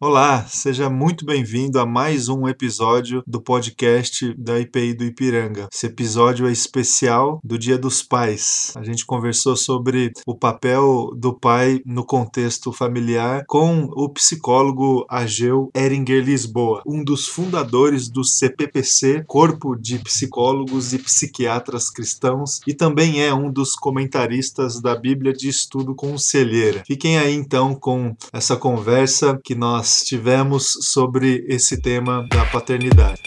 Olá, seja muito bem-vindo a mais um episódio do podcast da IPI do Ipiranga. Esse episódio é especial do Dia dos Pais. A gente conversou sobre o papel do pai no contexto familiar com o psicólogo Ageu Eringer Lisboa, um dos fundadores do CPPC, Corpo de Psicólogos e Psiquiatras Cristãos, e também é um dos comentaristas da Bíblia de Estudo Conselheira. Fiquem aí então com essa conversa que nós tivemos sobre esse tema da paternidade.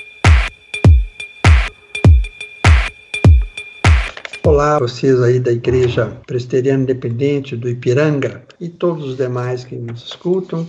Olá, vocês aí da Igreja Presbiteriana Independente do Ipiranga e todos os demais que nos escutam.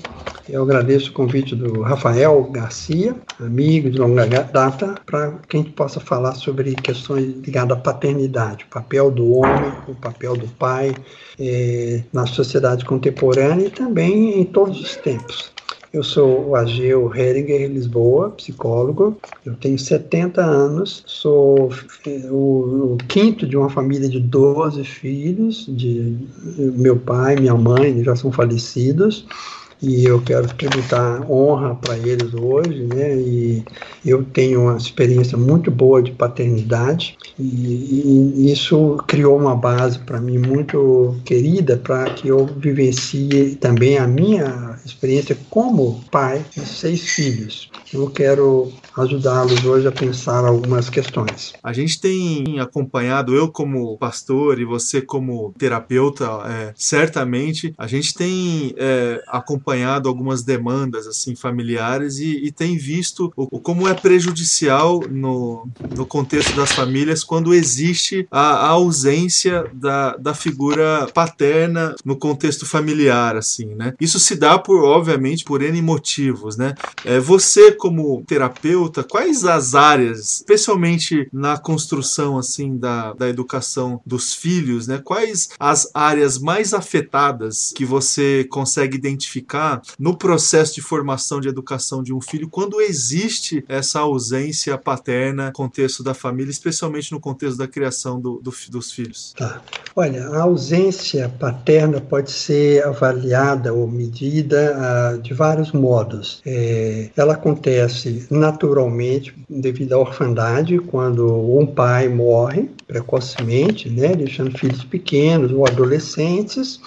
Eu agradeço o convite do Rafael Garcia, amigo de longa data, para que a gente possa falar sobre questões ligadas à paternidade, o papel do homem, o papel do pai eh, na sociedade contemporânea e também em todos os tempos. Eu sou o Ageu Heringer Lisboa, psicólogo. Eu tenho 70 anos, sou eh, o, o, quinto de uma família de 12 filhos, de meu pai, minha mãe, já são falecidos e eu quero tributar honra para eles hoje, né? E eu tenho uma experiência muito boa de paternidade e, e isso criou uma base para mim muito querida para que eu vivencie também a minha experiência como pai de seis filhos. Eu quero ajudá-los hoje a pensar algumas questões. A gente tem acompanhado, eu como pastor e você como terapeuta, é, certamente, a gente tem é, acompanhado algumas demandas assim familiares e, e tem visto o, como é prejudicial no, no contexto das famílias quando existe a, a ausência da, da figura paterna no contexto familiar, assim, né? Isso se dá por, obviamente, por N motivos, né? É, você como terapeuta quais as áreas, especialmente na construção assim da, da educação dos filhos, né? Quais as áreas mais afetadas que você consegue identificar no processo de formação de educação de um filho quando existe essa ausência paterna no contexto da família, especialmente no contexto da criação do, do, dos filhos? Tá. Olha, a ausência paterna pode ser avaliada ou medida uh, de vários modos. É, ela acontece naturalmente devido à orfandade, quando um pai morre precocemente, né, deixando filhos pequenos ou adolescentes,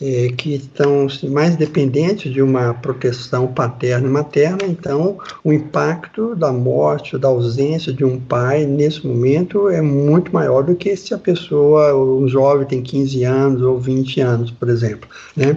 é, que estão mais dependentes de uma proteção paterna e materna, então o impacto da morte da ausência de um pai nesse momento é muito maior do que se a pessoa, um jovem tem 15 anos ou 20 anos, por exemplo. Né?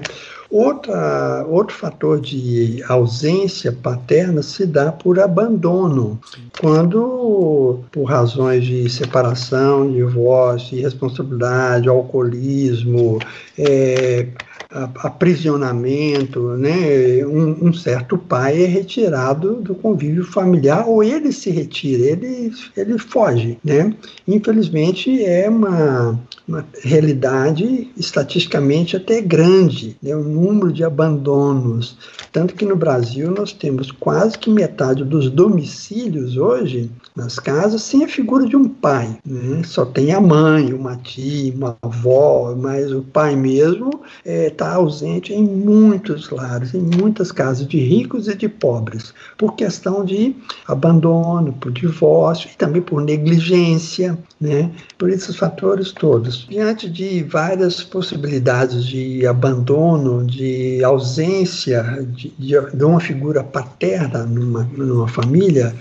Outra, outro fator de ausência paterna se dá por abandono, quando, por razões de separação, divórcio, irresponsabilidade, alcoolismo, é, aprisionamento, né? Um, um, certo pai é retirado do convívio familiar ou ele se retira, ele, ele foge, né? Infelizmente é uma, uma realidade estatisticamente até grande, né? o número de abandonos, tanto que no Brasil nós temos quase que metade dos domicílios hoje nas casas sem a figura de um pai, né? Só tem a mãe, uma tia, uma avó, mas o pai mesmo está é, tá ausente em muitos lares, em muitas casas de ricos e de pobres, por questão de abandono, por divórcio e também por negligência, né? Por esses fatores todos. Diante de várias possibilidades de abandono, de ausência de, de, de uma figura paterna numa, numa família,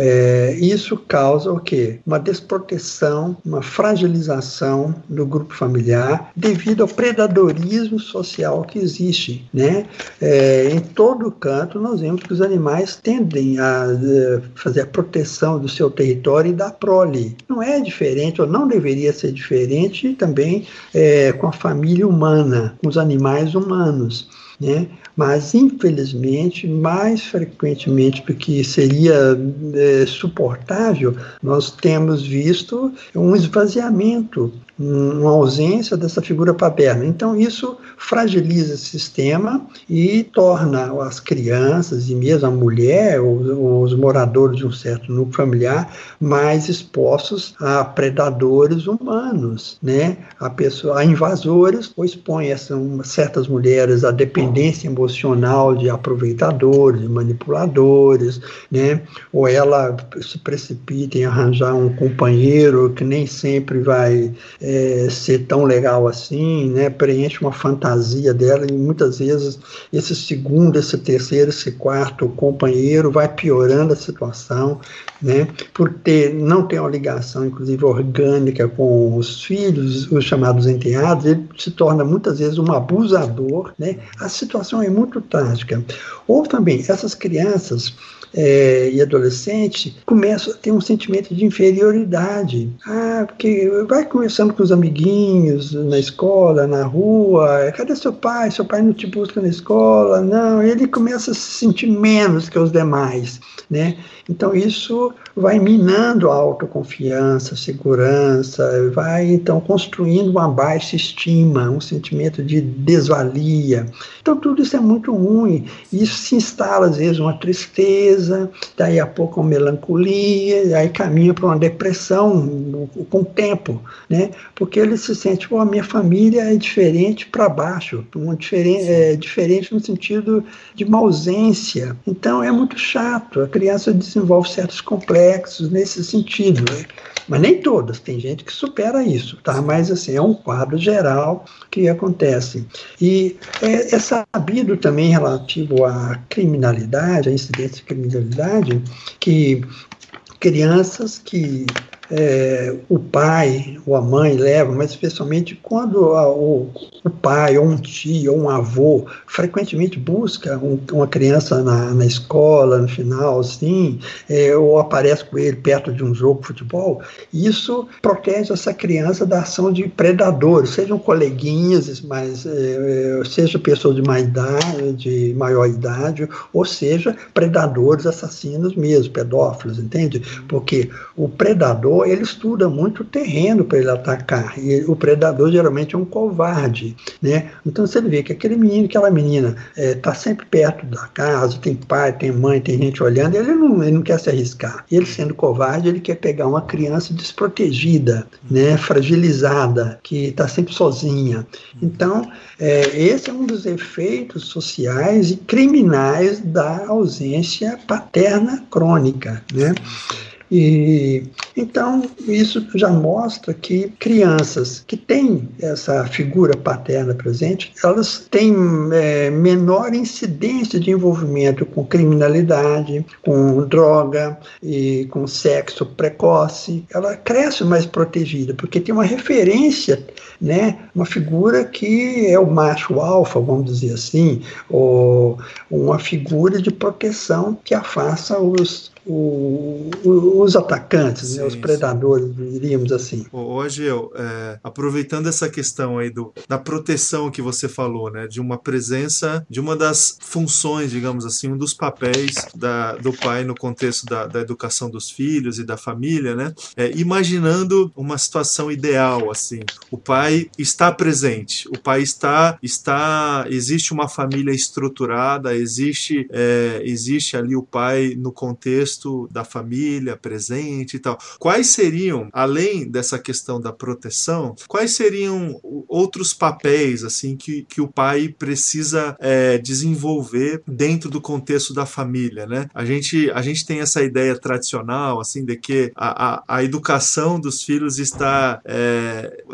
é, isso causa o quê? Uma desproteção, uma fragilização do grupo familiar devido ao predadorismo social que existe. Né? É, em todo canto, nós vemos que os animais tendem a é, fazer a proteção do seu território e da prole. Não é diferente, ou não deveria ser diferente também é, com a família humana, com os animais humanos. Né? mas infelizmente, mais frequentemente do que seria é, suportável, nós temos visto um esvaziamento, uma ausência dessa figura paterna. Então, isso fragiliza esse sistema e torna as crianças e mesmo a mulher, os, os moradores de um certo núcleo familiar, mais expostos a predadores humanos, né? A pessoa, a invasores, ou expõe essas, certas mulheres à dependência emocional de aproveitadores, de manipuladores, né? Ou ela se precipita em arranjar um companheiro que nem sempre vai é, ser tão legal assim, né? Preenche uma fantasia dela e muitas vezes esse segundo, esse terceiro, esse quarto companheiro vai piorando a situação, né? Por ter não ter uma ligação, inclusive orgânica com os filhos, os chamados enteados, ele se torna muitas vezes um abusador, né? A situação é muito trágica. Ou também essas crianças é, e adolescente começam a ter um sentimento de inferioridade. Ah, porque vai conversando com os amiguinhos na escola, na rua, cadê seu pai? Seu pai não te busca na escola? Não, ele começa a se sentir menos que os demais, né? Então isso vai minando a autoconfiança, a segurança, vai então construindo uma baixa estima, um sentimento de desvalia. Então tudo isso é muito ruim. Isso se instala às vezes uma tristeza, daí a pouco uma melancolia, aí caminha para uma depressão com o tempo, né? Porque ele se sente, pô, a minha família é diferente para baixo, uma diferente, é diferente no sentido de uma ausência. Então é muito chato. A criança desenvolve certos complexos complexos nesse sentido, né? Mas nem todas, tem gente que supera isso, tá? Mas assim, é um quadro geral que acontece. E é, é sabido também relativo à criminalidade, à incidência de criminalidade, que crianças que é, o pai ou a mãe leva, mas especialmente quando a, o, o, pai ou um tio ou um avô frequentemente busca um, uma criança na, na, escola, no final, assim, é, ou aparece com ele perto de um jogo de futebol, isso protege essa criança da ação de predadores, sejam coleguinhas, mas é, é seja pessoas de, mais idade, de maior idade, ou seja, predadores assassinos mesmo, pedófilos, entende? Porque o predador ele estuda muito o terreno para ele atacar. E o predador geralmente é um covarde, né? Então você vê que aquele menino, aquela menina está é, sempre perto da casa, tem pai, tem mãe, tem gente olhando, ele não, ele não quer se arriscar. Ele sendo covarde, ele quer pegar uma criança desprotegida, né? Fragilizada, que está sempre sozinha. Então é, esse é um dos efeitos sociais e criminais da ausência paterna crônica, né? E então isso já mostra que crianças que têm essa figura paterna presente, elas têm é, menor incidência de envolvimento com criminalidade, com droga e com sexo precoce. Ela cresce mais protegida porque tem uma referência, né, uma figura que é o macho alfa, vamos dizer assim, ou uma figura de proteção que afasta os o, o, os atacantes, sim, né, os predadores, sim. diríamos assim. Hoje, eu, é, aproveitando essa questão aí do, da proteção que você falou, né, de uma presença, de uma das funções, digamos assim, um dos papéis da, do pai no contexto da, da educação dos filhos e da família, né, é, imaginando uma situação ideal, assim, o pai está presente, o pai está, está existe uma família estruturada, existe, é, existe ali o pai no contexto da família presente e tal. Quais seriam, além dessa questão da proteção, quais seriam outros papéis assim que, que o pai precisa é, desenvolver dentro do contexto da família, né? A gente, a gente tem essa ideia tradicional assim de que a, a, a educação dos filhos está é,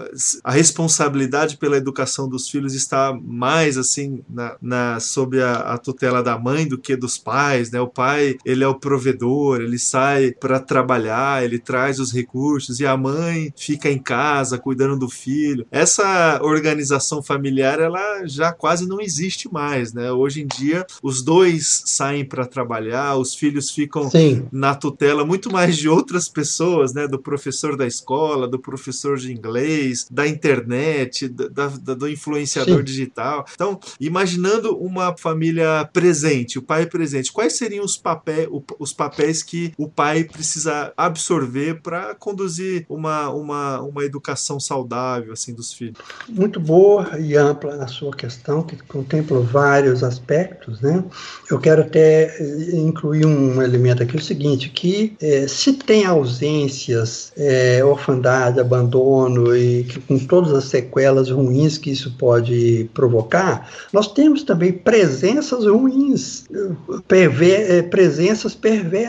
a responsabilidade pela educação dos filhos está mais assim na, na sob a, a tutela da mãe do que dos pais, né? O pai ele é o provedor ele sai para trabalhar, ele traz os recursos e a mãe fica em casa cuidando do filho. Essa organização familiar ela já quase não existe mais, né? Hoje em dia os dois saem para trabalhar, os filhos ficam Sim. na tutela muito mais de outras pessoas, né? Do professor da escola, do professor de inglês, da internet, da, da do influenciador Sim. digital. Então, imaginando uma família presente, o pai presente, quais seriam os, papéis, os papéis papéis que o pai precisa absorver para conduzir uma, uma, uma educação saudável assim dos filhos. Muito boa e ampla a sua questão, que contempla vários aspectos, né? Eu quero até incluir um elemento aqui, o seguinte, que é, se tem ausências, é, orfandade, abandono e que, com todas as sequelas ruins que isso pode provocar, nós temos também presenças ruins, perver, é, presenças perversas.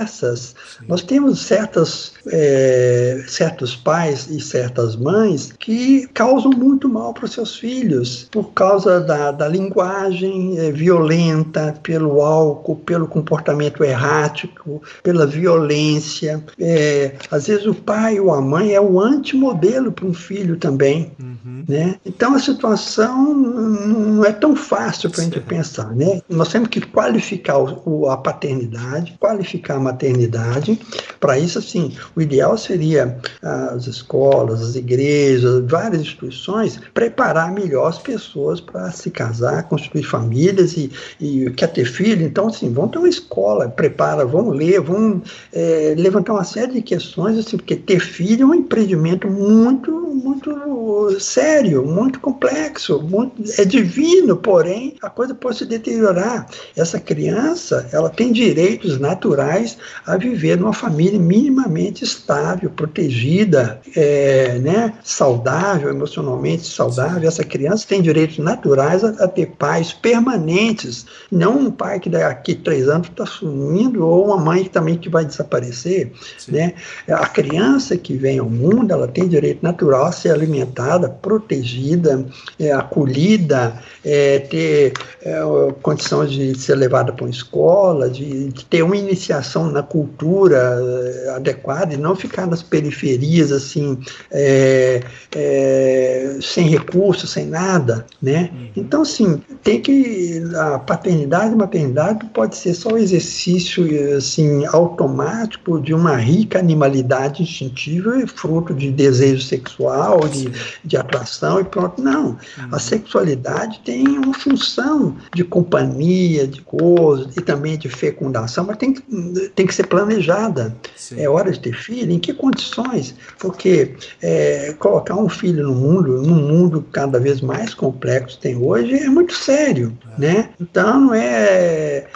Sim. Nós temos certas, é, certos pais e certas mães que causam muito mal para os seus filhos por causa da, da linguagem é, violenta, pelo álcool, pelo comportamento errático, pela violência. É, às vezes o pai ou a mãe é o antimodelo para um filho também. Uhum. Né? Então a situação não é tão fácil para a gente pensar. Né? Nós temos que qualificar o, a paternidade, qualificar a maternidade. Para isso, assim, o ideal seria as escolas, as igrejas, várias instituições preparar melhor as pessoas para se casar, constituir famílias e, e quer ter filho. Então, assim, vão ter uma escola, prepara, vão ler, vão é, levantar uma série de questões, assim, porque ter filho é um empreendimento muito, muito sério, muito complexo, muito, é divino, porém a coisa pode se deteriorar. Essa criança, ela tem direitos naturais a viver numa família minimamente estável, protegida, é, né, saudável, emocionalmente saudável. Essa criança tem direitos naturais a, a ter pais permanentes, não um pai que daqui a três anos está sumindo ou uma mãe que também que vai desaparecer, né? A criança que vem ao mundo, ela tem direito natural ser alimentada, protegida, é, acolhida, é, ter é, condição de ser levada para uma escola, de, de, ter uma iniciação na cultura é, adequada e não ficar nas periferias assim, é, é, sem recursos, sem nada, né? Uhum. Então, assim, tem que a paternidade e maternidade pode ser só um exercício assim automático de uma rica animalidade instintiva e fruto de desejo sexual, de, de atração e pronto. Não, uhum. a sexualidade tem uma função de companhia, de coisa e também de fecundação, mas tem, tem que ser planejada. Sim. É hora de ter filho, em que condições? Porque é, colocar um filho no mundo, num mundo cada vez mais complexo que tem hoje, é muito sério, é. né? Então, não é,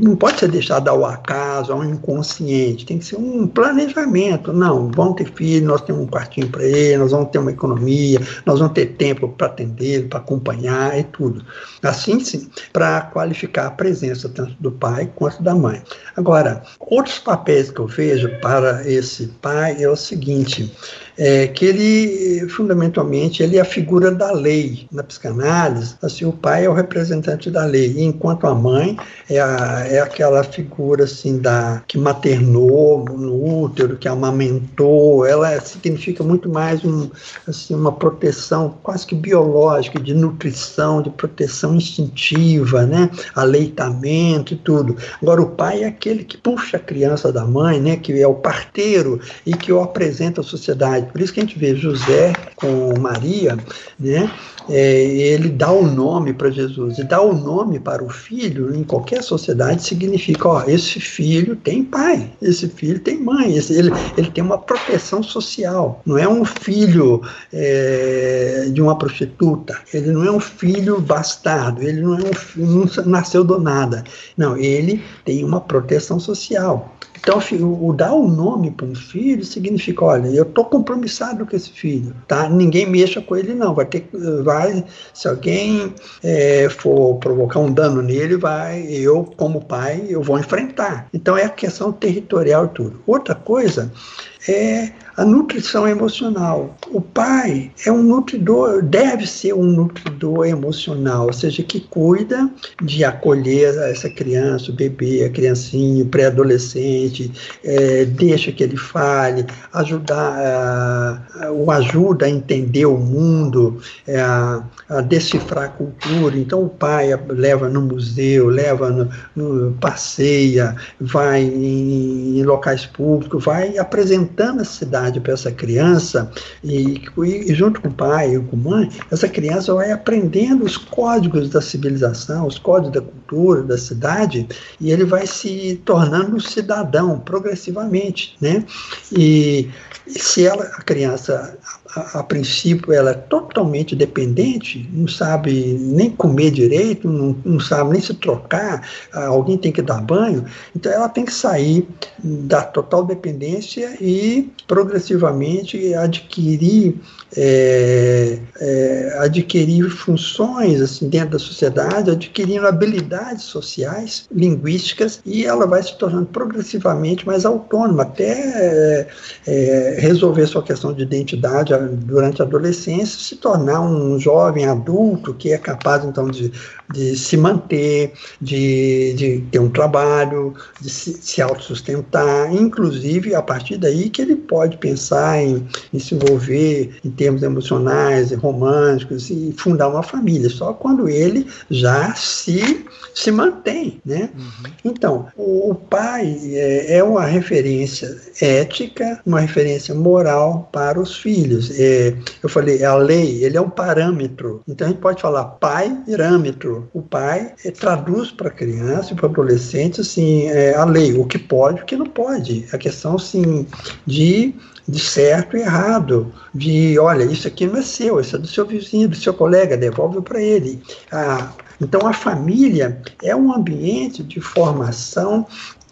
não pode ser deixado ao acaso, ao inconsciente, tem que ser um planejamento. Não, vamos ter filho, nós temos um quartinho para ele, nós vamos ter uma economia, nós vamos ter tempo para atender, para acompanhar e tudo. Assim, sim, para qualificar a presença tanto do pai quanto da mãe. Agora, outros papéis que eu vejo para esse pai é o seguinte: é, que ele, fundamentalmente, ele é a figura da lei na psicanálise. Assim, o pai é o representante da lei, enquanto a mãe é, a, é aquela figura assim da que maternou no útero, que amamentou. Ela significa muito mais um, assim, uma proteção quase que biológica, de nutrição, de proteção instintiva, né? aleitamento e tudo. Agora, o pai é aquele que puxa a criança da mãe, né? que é o parteiro e que o apresenta à sociedade. Por isso que a gente vê José com Maria, né? É, ele dá o nome para Jesus e dá o nome para o filho em qualquer sociedade significa, ó, esse filho tem pai, esse filho tem mãe, esse, ele, ele tem uma proteção social. Não é um filho é, de uma prostituta, ele não é um filho bastardo, ele não é um não nasceu do nada. Não, ele tem uma proteção social. Então, o dar o nome para um filho significa, olha, eu estou compromissado com esse filho, tá? Ninguém mexa com ele, não. Vai ter, vai, se alguém é, for provocar um dano nele, vai, eu como pai, eu vou enfrentar. Então é a questão territorial e tudo. Outra coisa é a nutrição emocional. O pai é um nutridor, deve ser um nutridor emocional, ou seja, que cuida de acolher essa criança, o bebê, a criancinha, o pré-adolescente, é, deixa que ele fale, ajudar, o ajuda a entender o mundo, é, a, a, decifrar a cultura. Então o pai leva no museu, leva no, no passeia, vai em, em locais públicos, vai apresentando a cidade para essa criança, e, e, junto com o pai e com a mãe, essa criança vai aprendendo os códigos da civilização, os códigos da cultura, da cidade, e ele vai se tornando um cidadão progressivamente, né? E se ela, a criança a, princípio ela é totalmente dependente, não sabe nem comer direito, não, não sabe nem se trocar, alguém tem que dar banho, então ela tem que sair da total dependência e progressivamente adquirir é, é, adquirir funções assim dentro da sociedade, adquirindo habilidades sociais, linguísticas e ela vai se tornando progressivamente mais autônoma até é resolver sua questão de identidade durante a adolescência, se tornar um jovem adulto que é capaz então de, de se manter, de, de ter um trabalho, de se, se autossustentar, inclusive a partir daí que ele pode pensar em, em se envolver em termos emocionais, românticos e fundar uma família, só quando ele já se, se mantém, né? Uhum. Então, o, o pai é, é uma referência ética, uma referência moral para os filhos. É, eu falei, a lei, ele é um parâmetro. Então a gente pode falar pai, parâmetro. O pai é, traduz para a criança e para o adolescente assim, é, a lei, o que pode, o que não pode. A questão assim, de de certo e errado, de olha, isso aqui não é seu, isso é do seu vizinho, do seu colega, devolve para ele. Ah, então a família é um ambiente de formação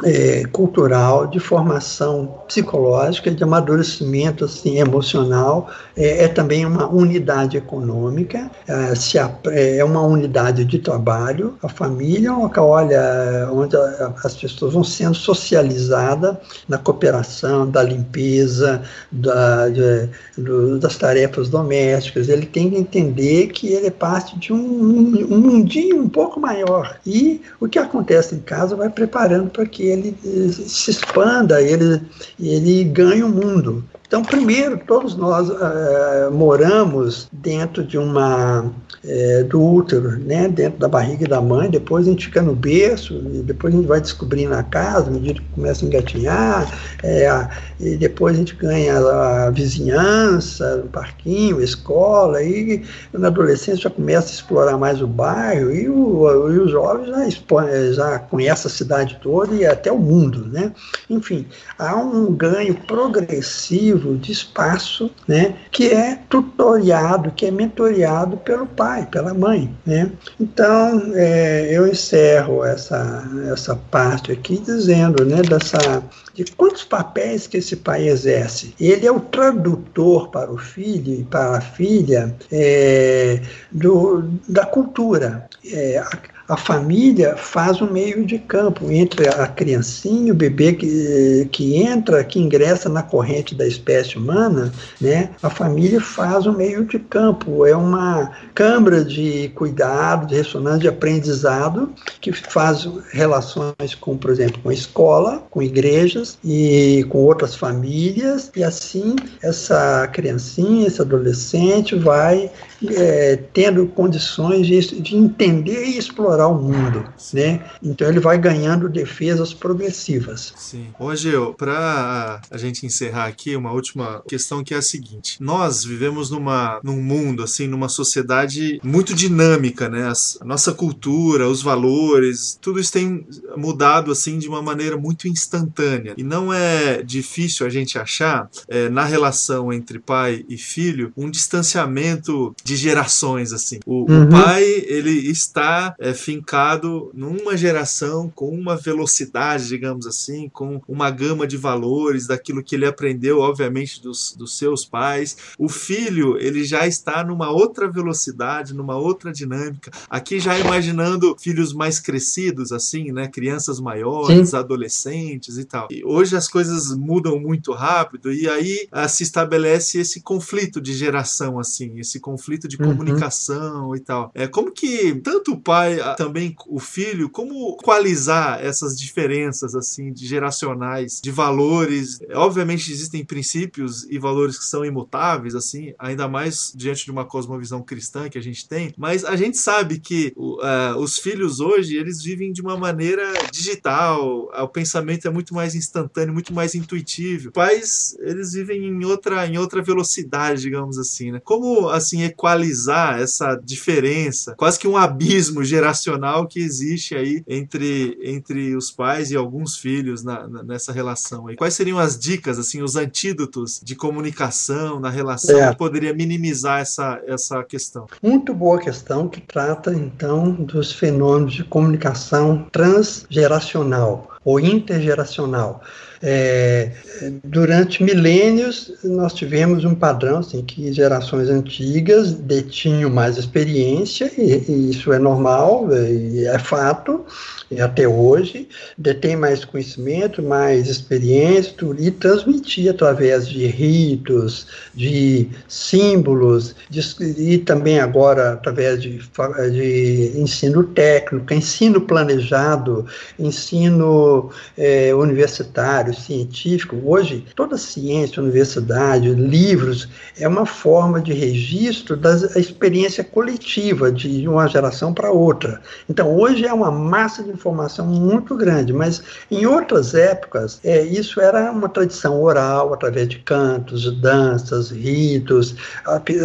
é, cultural, de formação psicológica, de amadurecimento assim, emocional, é, é também uma unidade econômica, é, se a, é uma unidade de trabalho. A família é uma olha, onde a, as pessoas vão sendo socializadas na cooperação, da limpeza, da, de, do, das tarefas domésticas. Ele tem que entender que ele é parte de um, um mundinho um pouco maior. E o que acontece em casa vai preparando para que ele se expanda, ele, ele ganha o mundo. Então, primeiro, todos nós uh, moramos dentro de uma é, do útero, né, dentro da barriga da mãe, depois a gente fica no berço, e depois a gente vai descobrindo a casa, à medida que começa a engatinhar, é, e depois a gente ganha a vizinhança, o parquinho, a escola, e na adolescência já começa a explorar mais o bairro, e o, e o jovem já, já conhece a cidade toda e até o mundo, né? Enfim, há um ganho progressivo de espaço, né, que é tutoriado, que é mentoreado pelo pai pai, pela mãe, né? Então, é, eu encerro essa, essa parte aqui dizendo, né, dessa de quantos papéis que esse pai exerce. Ele é o tradutor para o filho e para a filha é, do, da cultura. É, a, a família faz um meio de campo entre a criancinha, o bebê que, que entra, que ingressa na corrente da espécie humana, né? A família faz um meio de campo, é uma câmara de cuidado, de ressonância, de aprendizado, que faz relações com, por exemplo, com a escola, com igrejas e com outras famílias, e assim essa criancinha, esse adolescente vai é, tendo condições de, de, entender e explorar o mundo, né? Então ele vai ganhando defesas progressivas. Sim. Hoje, para a gente encerrar aqui, uma última questão que é a seguinte: nós vivemos numa, num mundo assim, numa sociedade muito dinâmica, né? a nossa cultura, os valores, tudo isso tem mudado assim de uma maneira muito instantânea e não é difícil a gente achar é, na relação entre pai e filho um distanciamento de gerações, assim. O, uhum. o pai, ele está é, fincado numa geração com uma velocidade, digamos assim, com uma gama de valores, daquilo que ele aprendeu, obviamente, dos, dos seus pais. O filho, ele já está numa outra velocidade, numa outra dinâmica. Aqui já imaginando filhos mais crescidos, assim, né? Crianças maiores, Sim. adolescentes e tal. E hoje as coisas mudam muito rápido e aí ah, se estabelece esse conflito de geração, assim, esse conflito conflito de uhum. comunicação e tal. É como que tanto o pai, também o filho, como equalizar essas diferenças assim de geracionais, de valores. Obviamente existem princípios e valores que são imutáveis assim, ainda mais diante de uma cosmovisão cristã que a gente tem, mas a gente sabe que uh, os filhos hoje eles vivem de uma maneira digital, o pensamento é muito mais instantâneo, muito mais intuitivo. Pais, eles vivem em outra em outra velocidade, digamos assim, né? Como assim equalizar essa diferença, quase que um abismo geracional que existe aí entre entre os pais e alguns filhos na, na, nessa relação aí. Quais seriam as dicas assim, os antídotos de comunicação na relação é. que poderia minimizar essa essa questão? Muito boa questão que trata então dos fenômenos de comunicação transgeracional ou intergeracional. É, durante milênios, nós tivemos um padrão assim, que gerações antigas detinham mais experiência, e, e isso é normal, e é fato, e até hoje, detém mais conhecimento, mais experiência, e transmitir através de ritos, de símbolos, de, e também agora através de, de ensino técnico, ensino planejado, ensino é, universitário, científico. Hoje, toda ciência, universidade, livros, é uma forma de registro da experiência coletiva de uma geração para outra. Então, hoje é uma massa de informação muito grande, mas em outras épocas, é, isso era uma tradição oral, através de cantos, danças, ritos.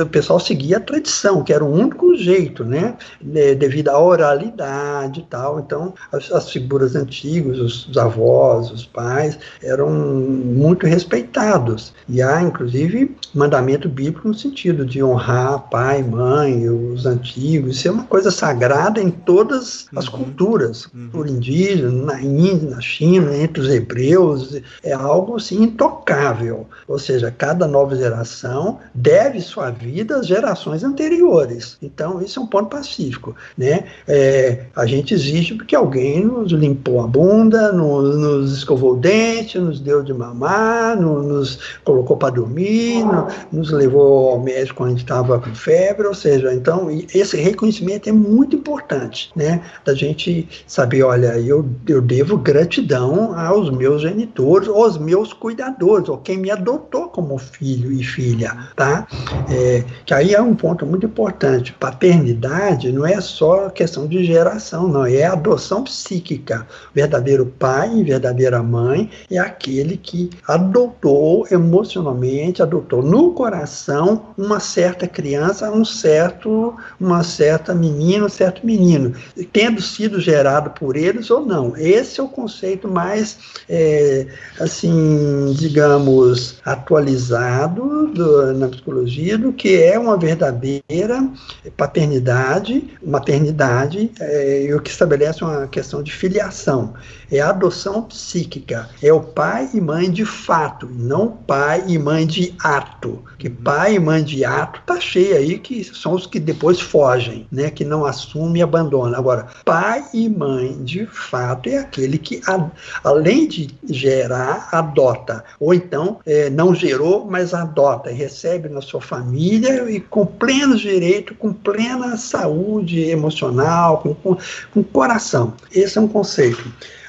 o pessoal seguia a tradição, que era o único jeito, né? devido à oralidade e tal. Então, as, as figuras antigas, os, os avós, os pais, eram muito respeitados. E há, inclusive, mandamento bíblico no sentido de honrar pai, mãe, os antigos. Isso é uma coisa sagrada em todas as uhum. culturas. Uhum. Por indígena, na Índia, na China, entre os hebreus, é algo assim intocável. Ou seja, cada nova geração deve sua vida às gerações anteriores. Então, isso é um ponto pacífico. Né? É, a gente exige porque alguém nos limpou a bunda, nos, nos escovou o dente, nos deu de mamar, no, nos colocou para dormir, no, nos levou ao médico quando estava com febre, ou seja, então esse reconhecimento é muito importante, né? Da gente saber, olha, eu, eu devo gratidão aos meus genitores, aos meus cuidadores, ou quem me adotou como filho e filha, tá? É, que aí é um ponto muito importante. Paternidade não é só questão de geração, não, é adoção psíquica. Verdadeiro pai verdadeira mãe é aquele que adotou emocionalmente, adotou no coração uma certa criança, um certo, uma certa menina, um certo menino, tendo sido gerado por eles ou não. Esse é o conceito mais, é, assim, digamos, atualizado do, na psicologia do que é uma verdadeira paternidade, maternidade, é, e o que estabelece uma questão de filiação. É a adoção psíquica, é o pai e mãe de fato, não pai e mãe de ato. Que pai e mãe de ato tá cheio aí que são os que depois fogem, né? Que não assume e abandona. Agora, pai e mãe de fato é aquele que, a, além de gerar, adota. Ou então é, não gerou, mas adota, recebe na sua família e com pleno direito, com plena saúde emocional, com, com, com coração. Esse é um conceito.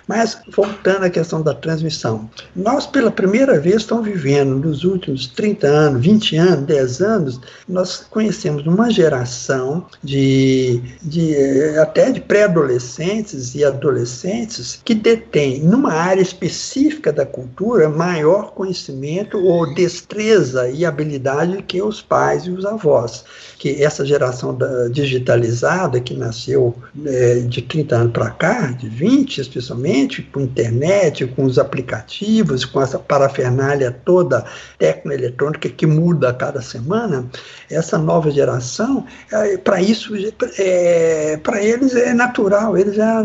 Mas, voltando à questão da transmissão, nós, pela primeira vez, estamos vivendo, nos últimos 30 anos, 20 anos, 10 anos, nós conhecemos uma geração de, de até de pré-adolescentes e adolescentes que detêm, numa área específica da cultura, maior conhecimento ou destreza e habilidade que os pais e os avós que essa geração da, digitalizada que nasceu é, de 30 anos para cá, de 20 especialmente, com internet, com os aplicativos, com essa parafernália toda tecnoeletrônica que muda a cada semana, essa nova geração, é, para isso, é, para eles é natural, eles já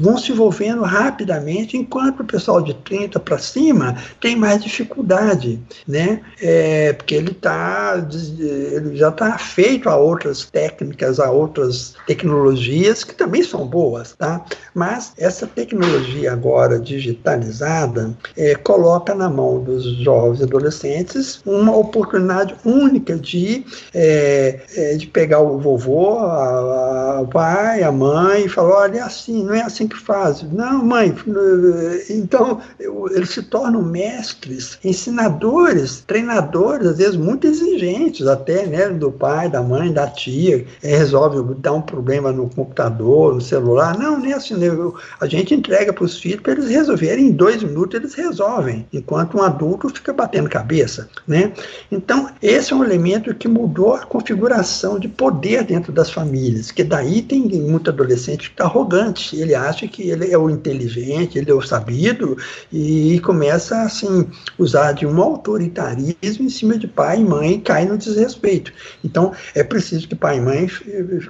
vão se envolvendo rapidamente, enquanto o pessoal de 30 para cima tem mais dificuldade, né? É, porque ele, tá, ele já está feito a outras técnicas, a outras tecnologias que também são boas, tá? Mas essa tecnologia tecnologia agora digitalizada é, coloca na mão dos jovens e adolescentes uma oportunidade única de, é, é, de pegar o vovô, a, a, o pai, a mãe e falar, olha, é assim, não é assim que faz. Não, mãe, então eles se tornam mestres, ensinadores, treinadores, às vezes muito exigentes até, né, do pai, da mãe, da tia, resolve dar um problema no computador, no celular. Não, nem assim, né, a gente entrega para os filhos para eles resolverem, em dois minutos eles resolvem, enquanto um adulto fica batendo cabeça, né? Então, esse é um elemento que mudou a configuração de poder dentro das famílias, que daí tem muito adolescente que está arrogante, ele acha que ele é o inteligente, ele é o sabido, e começa, assim, usar de um autoritarismo em cima de pai e mãe e cai no desrespeito. Então, é preciso que pai e mãe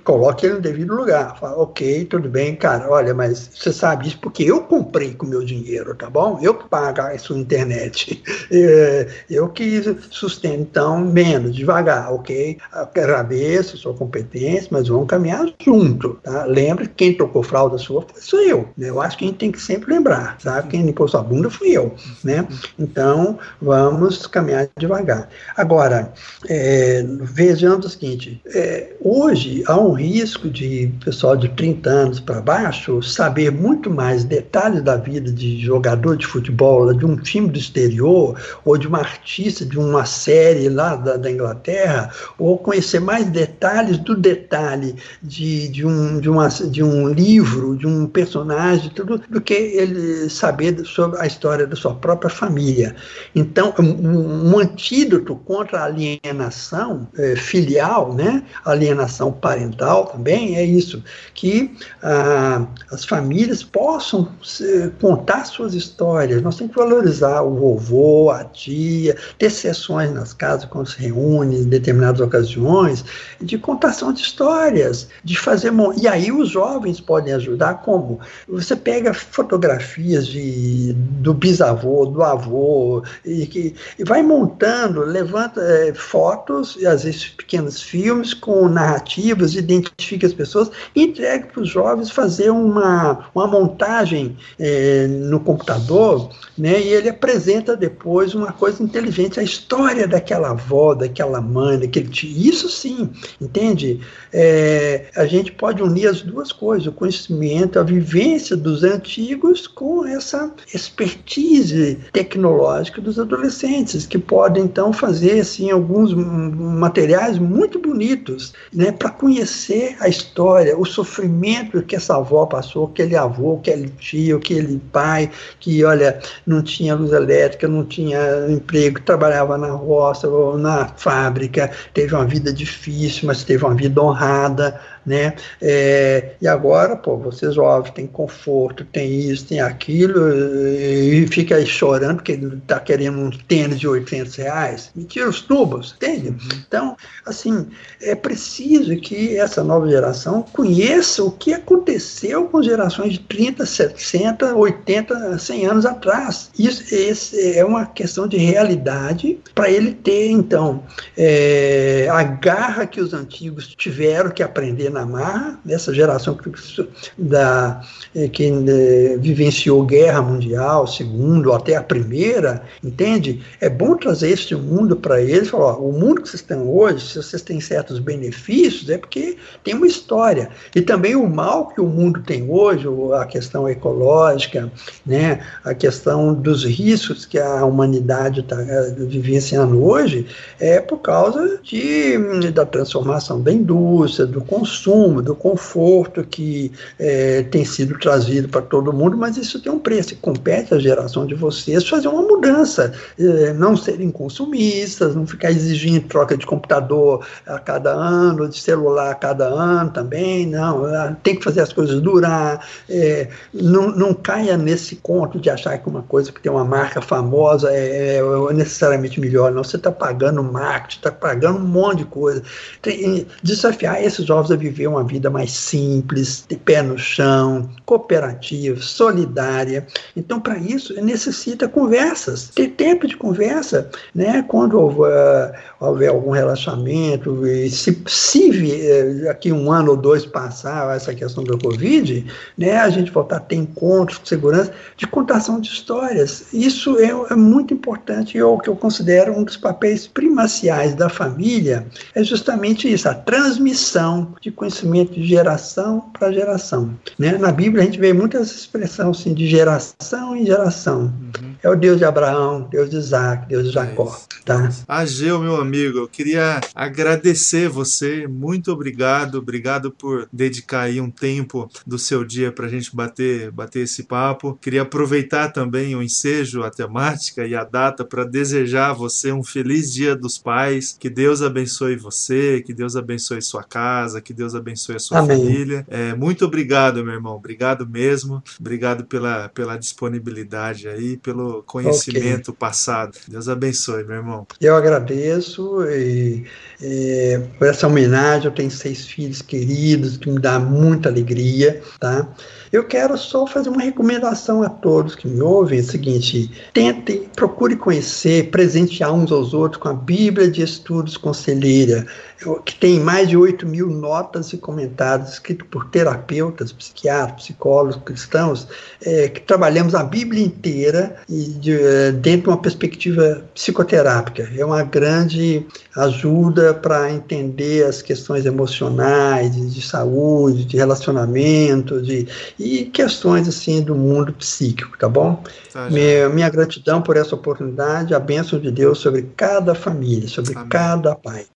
coloquem ele no devido lugar. Fala, ok, tudo bem, cara, olha, mas você sabe isso porque eu comprei com meu dinheiro, tá bom? Eu que pago a sua internet. É, eu que sustento, então, menos, devagar, ok? Agradeço a sua competência, mas vamos caminhar junto, tá? Lembre que quem tocou fralda sua sou eu, né? Eu acho que a gente tem que sempre lembrar, sabe? Quem limpou sua bunda fui eu, né? Então, vamos caminhar devagar. Agora, é, vejamos o seguinte, é, hoje há um risco de pessoal de 30 anos para baixo saber muito mais detalhes da vida de jogador de futebol, de um time do exterior, ou de uma artista de uma série lá da, da Inglaterra, ou conhecer mais detalhes do detalhe de, de, um, de, uma, de um livro, de um personagem, tudo, do que ele saber sobre a história da sua própria família. Então, um, um antídoto contra a alienação é, filial, né, alienação parental também, é isso, que ah, as famílias possam contar suas histórias. Nós temos que valorizar o vovô, a tia, ter sessões nas casas quando se reúne em determinadas ocasiões, de contação de histórias, de fazer. E aí os jovens podem ajudar como? Você pega fotografias de, do bisavô, do avô, e, que, e vai montando, levanta é, fotos, e às vezes pequenos filmes com narrativas, identifica as pessoas e entrega para os jovens fazer uma, uma montagem é, no computador, né, e ele apresenta depois uma coisa inteligente, a história daquela avó, daquela mãe, daquele tio. Isso sim, entende? É, a gente pode unir as duas coisas, o conhecimento, a vivência dos antigos com essa expertise tecnológica dos adolescentes, que podem então fazer assim alguns materiais muito bonitos, né, para conhecer a história, o sofrimento que essa avó passou, aquele avô, aquele tio, aquele pai que, olha, não tinha luz elétrica, não tinha emprego, trabalhava na roça ou na fábrica, teve uma vida difícil, mas teve uma vida honrada, né? É, e agora, pô, você jovem, tem conforto, tem isso, tem aquilo, e fica aí chorando porque está querendo um tênis de 800 reais, me tira os tubos, entende? Uhum. Então, assim, é preciso que essa nova geração conheça o que aconteceu com gerações de 30, 60, 80, 100 anos atrás. Isso esse é uma questão de realidade para ele ter, então, é, a garra que os antigos tiveram que aprender na marra, essa geração que, da, é, que é, vivenciou guerra mundial, segundo, até a primeira, entende? É bom trazer esse mundo para eles, falar, ó, o mundo que vocês têm hoje, se vocês têm certos benefícios, é porque tem uma história. E também o mal que o mundo tem hoje, a questão ecológica, né, a questão dos riscos que a humanidade está é, vivenciando hoje, é por causa de, da transformação da indústria, do consumo, do conforto que é, tem sido trazido para todo mundo, mas isso tem um preço. E compete à geração de vocês fazer uma mudança, é, não serem consumistas, não ficar exigindo troca de computador a cada ano, de celular a cada ano também, não. Tem que fazer as coisas durar, é, não, não caia nesse conto de achar que uma coisa que tem uma marca famosa é, é necessariamente melhor, não. Você está pagando marketing, está pagando um monte de coisa. Tem, desafiar esses jovens a viver uma vida mais simples, de pé no chão, cooperativa, solidária. Então, para isso, necessita conversas, ter tempo de conversa, né? Quando houver, houver algum relacionamento, se, se eh, aqui um ano ou dois passar essa questão da Covid, né? A gente voltar a ter encontros com segurança de contação de histórias. Isso é, é muito importante e é o que eu considero um dos papéis primaciais da família é justamente isso, a transmissão de conhecimento de geração para geração. Né? Na Bíblia a gente vê muitas expressões assim, de geração em geração. Uhum. É o Deus de Abraão, Deus de Isaac, Deus de Jacó. É tá? Ageu, meu amigo, eu queria agradecer você, muito obrigado, obrigado por dedicar aí um tempo do seu dia para a gente bater, bater esse papo. Queria aproveitar também o ensejo, a temática e a data para desejar a você um feliz Dia dos Pais, que Deus abençoe você, que Deus abençoe sua casa, que Deus abençoe a sua Amém. família. É, muito obrigado, meu irmão, obrigado mesmo, obrigado pela, pela disponibilidade aí, pelo conhecimento okay. passado. Deus abençoe, meu irmão. Eu agradeço e, e, por essa homenagem. Eu tenho seis filhos queridos que me dá muita alegria, tá? Eu quero só fazer uma recomendação a todos que me ouvem: é o seguinte, tentem, procure conhecer, presentear uns aos outros com a Bíblia de Estudos Conselheira, que tem mais de 8 mil notas e comentários escritos por terapeutas, psiquiatras, psicólogos, cristãos, é, que trabalhamos a Bíblia inteira e de, é, dentro de uma perspectiva psicoterápica. É uma grande ajuda para entender as questões emocionais, de, de saúde, de relacionamento, de, e questões assim do mundo psíquico, tá bom? Tá, minha, minha, gratidão por essa oportunidade, a bênção de Deus sobre cada família, sobre Amém. cada pai.